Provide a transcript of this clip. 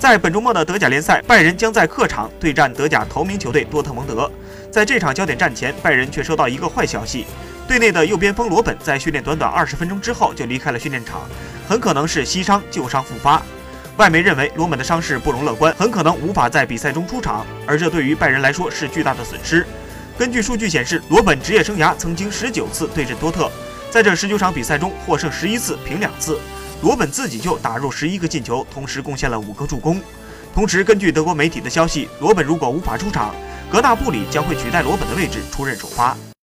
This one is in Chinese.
在本周末的德甲联赛，拜仁将在客场对战德甲头名球队多特蒙德。在这场焦点战前，拜仁却收到一个坏消息：队内的右边锋罗本在训练短短二十分钟之后就离开了训练场，很可能是膝伤旧伤复发。外媒认为罗本的伤势不容乐观，很可能无法在比赛中出场，而这对于拜仁来说是巨大的损失。根据数据显示，罗本职业生涯曾经十九次对阵多特，在这十九场比赛中获胜十一次，平两次。罗本自己就打入十一个进球，同时贡献了五个助攻。同时，根据德国媒体的消息，罗本如果无法出场，格纳布里将会取代罗本的位置出任首发。